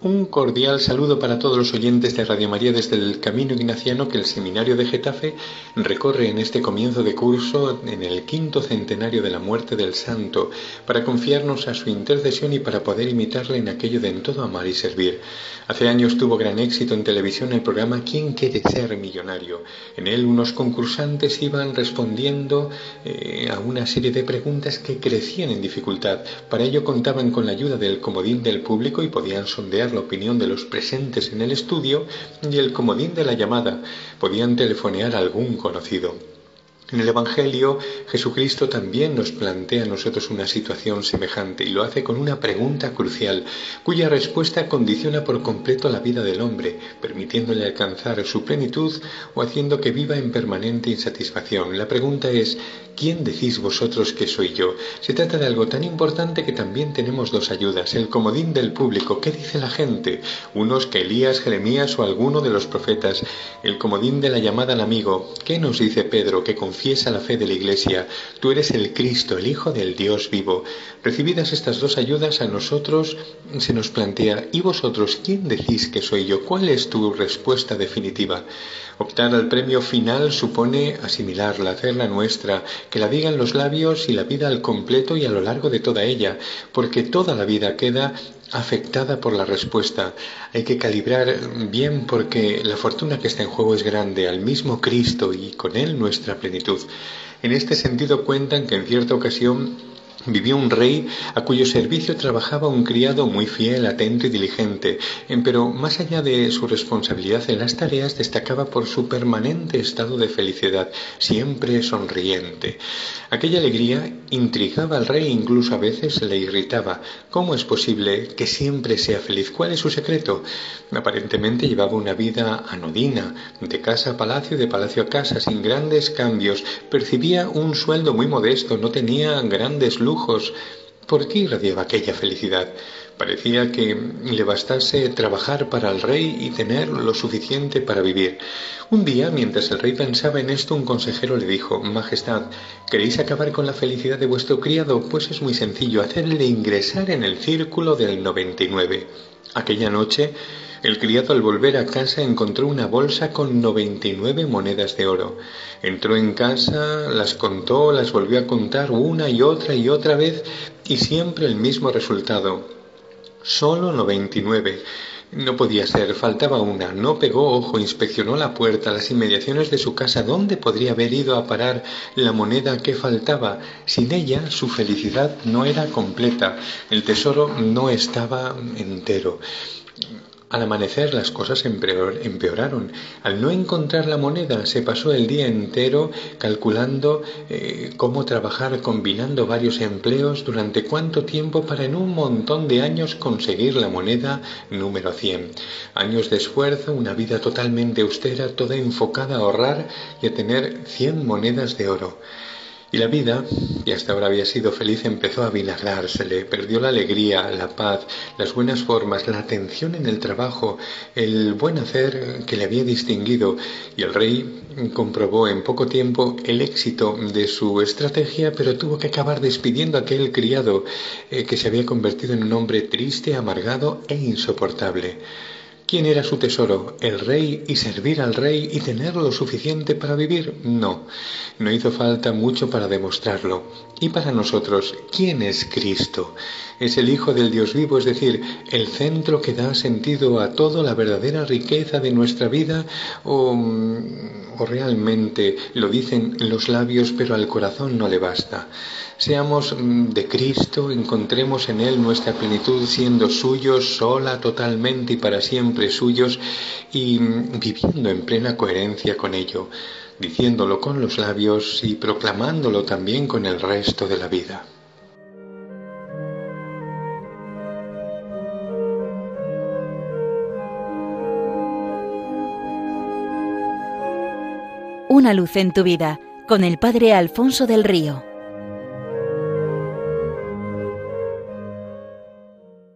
Un cordial saludo para todos los oyentes de Radio María desde el Camino Ignaciano que el Seminario de Getafe recorre en este comienzo de curso en el quinto centenario de la muerte del Santo para confiarnos a su intercesión y para poder imitarle en aquello de en todo amar y servir. Hace años tuvo gran éxito en televisión el programa ¿Quién quiere ser millonario? En él unos concursantes iban respondiendo eh, a una serie de preguntas que crecían en dificultad. Para ello contaban con la ayuda del comodín del público y podían sondear la opinión de los presentes en el estudio y el comodín de la llamada. Podían telefonear a algún conocido. En el Evangelio Jesucristo también nos plantea a nosotros una situación semejante y lo hace con una pregunta crucial, cuya respuesta condiciona por completo la vida del hombre, permitiéndole alcanzar su plenitud o haciendo que viva en permanente insatisfacción. La pregunta es, ¿quién decís vosotros que soy yo? Se trata de algo tan importante que también tenemos dos ayudas, el comodín del público, ¿qué dice la gente? Unos que Elías, Jeremías o alguno de los profetas, el comodín de la llamada al amigo, ¿qué nos dice Pedro que confiesa la fe de la Iglesia, tú eres el Cristo, el Hijo del Dios vivo. Recibidas estas dos ayudas a nosotros se nos plantea, ¿y vosotros quién decís que soy yo? ¿Cuál es tu respuesta definitiva? Optar al premio final supone asimilarla, hacerla nuestra, que la digan los labios y la vida al completo y a lo largo de toda ella, porque toda la vida queda afectada por la respuesta. Hay que calibrar bien porque la fortuna que está en juego es grande, al mismo Cristo y con Él nuestra plenitud. En este sentido cuentan que en cierta ocasión Vivió un rey a cuyo servicio trabajaba un criado muy fiel, atento y diligente, pero más allá de su responsabilidad en las tareas destacaba por su permanente estado de felicidad, siempre sonriente. Aquella alegría intrigaba al rey incluso a veces le irritaba. ¿Cómo es posible que siempre sea feliz? ¿Cuál es su secreto? Aparentemente llevaba una vida anodina, de casa a palacio, de palacio a casa, sin grandes cambios. Percibía un sueldo muy modesto, no tenía grandes. ¿Por qué irradiaba aquella felicidad? Parecía que le bastase trabajar para el rey y tener lo suficiente para vivir. Un día, mientras el rey pensaba en esto, un consejero le dijo, Majestad, ¿queréis acabar con la felicidad de vuestro criado? Pues es muy sencillo, hacerle ingresar en el círculo del 99. Aquella noche, el criado al volver a casa encontró una bolsa con 99 monedas de oro. Entró en casa, las contó, las volvió a contar una y otra y otra vez y siempre el mismo resultado. Solo 99. No podía ser, faltaba una. No pegó ojo, inspeccionó la puerta, las inmediaciones de su casa. ¿Dónde podría haber ido a parar la moneda que faltaba? Sin ella su felicidad no era completa. El tesoro no estaba entero. Al amanecer las cosas empeoraron. Al no encontrar la moneda se pasó el día entero calculando eh, cómo trabajar combinando varios empleos durante cuánto tiempo para en un montón de años conseguir la moneda número 100. Años de esfuerzo, una vida totalmente austera, toda enfocada a ahorrar y a tener 100 monedas de oro. Y la vida, que hasta ahora había sido feliz, empezó a vinagrársele, perdió la alegría, la paz, las buenas formas, la atención en el trabajo, el buen hacer que le había distinguido, y el rey comprobó en poco tiempo el éxito de su estrategia, pero tuvo que acabar despidiendo a aquel criado eh, que se había convertido en un hombre triste, amargado e insoportable. ¿Quién era su tesoro? ¿El rey y servir al rey y tener lo suficiente para vivir? No, no hizo falta mucho para demostrarlo. Y para nosotros, ¿quién es Cristo? Es el Hijo del Dios vivo, es decir, el centro que da sentido a todo, la verdadera riqueza de nuestra vida, o, o realmente lo dicen los labios, pero al corazón no le basta. Seamos mm, de Cristo, encontremos en Él nuestra plenitud siendo suyos, sola, totalmente y para siempre suyos, y mm, viviendo en plena coherencia con ello, diciéndolo con los labios y proclamándolo también con el resto de la vida. Una luz en tu vida con el Padre Alfonso del Río.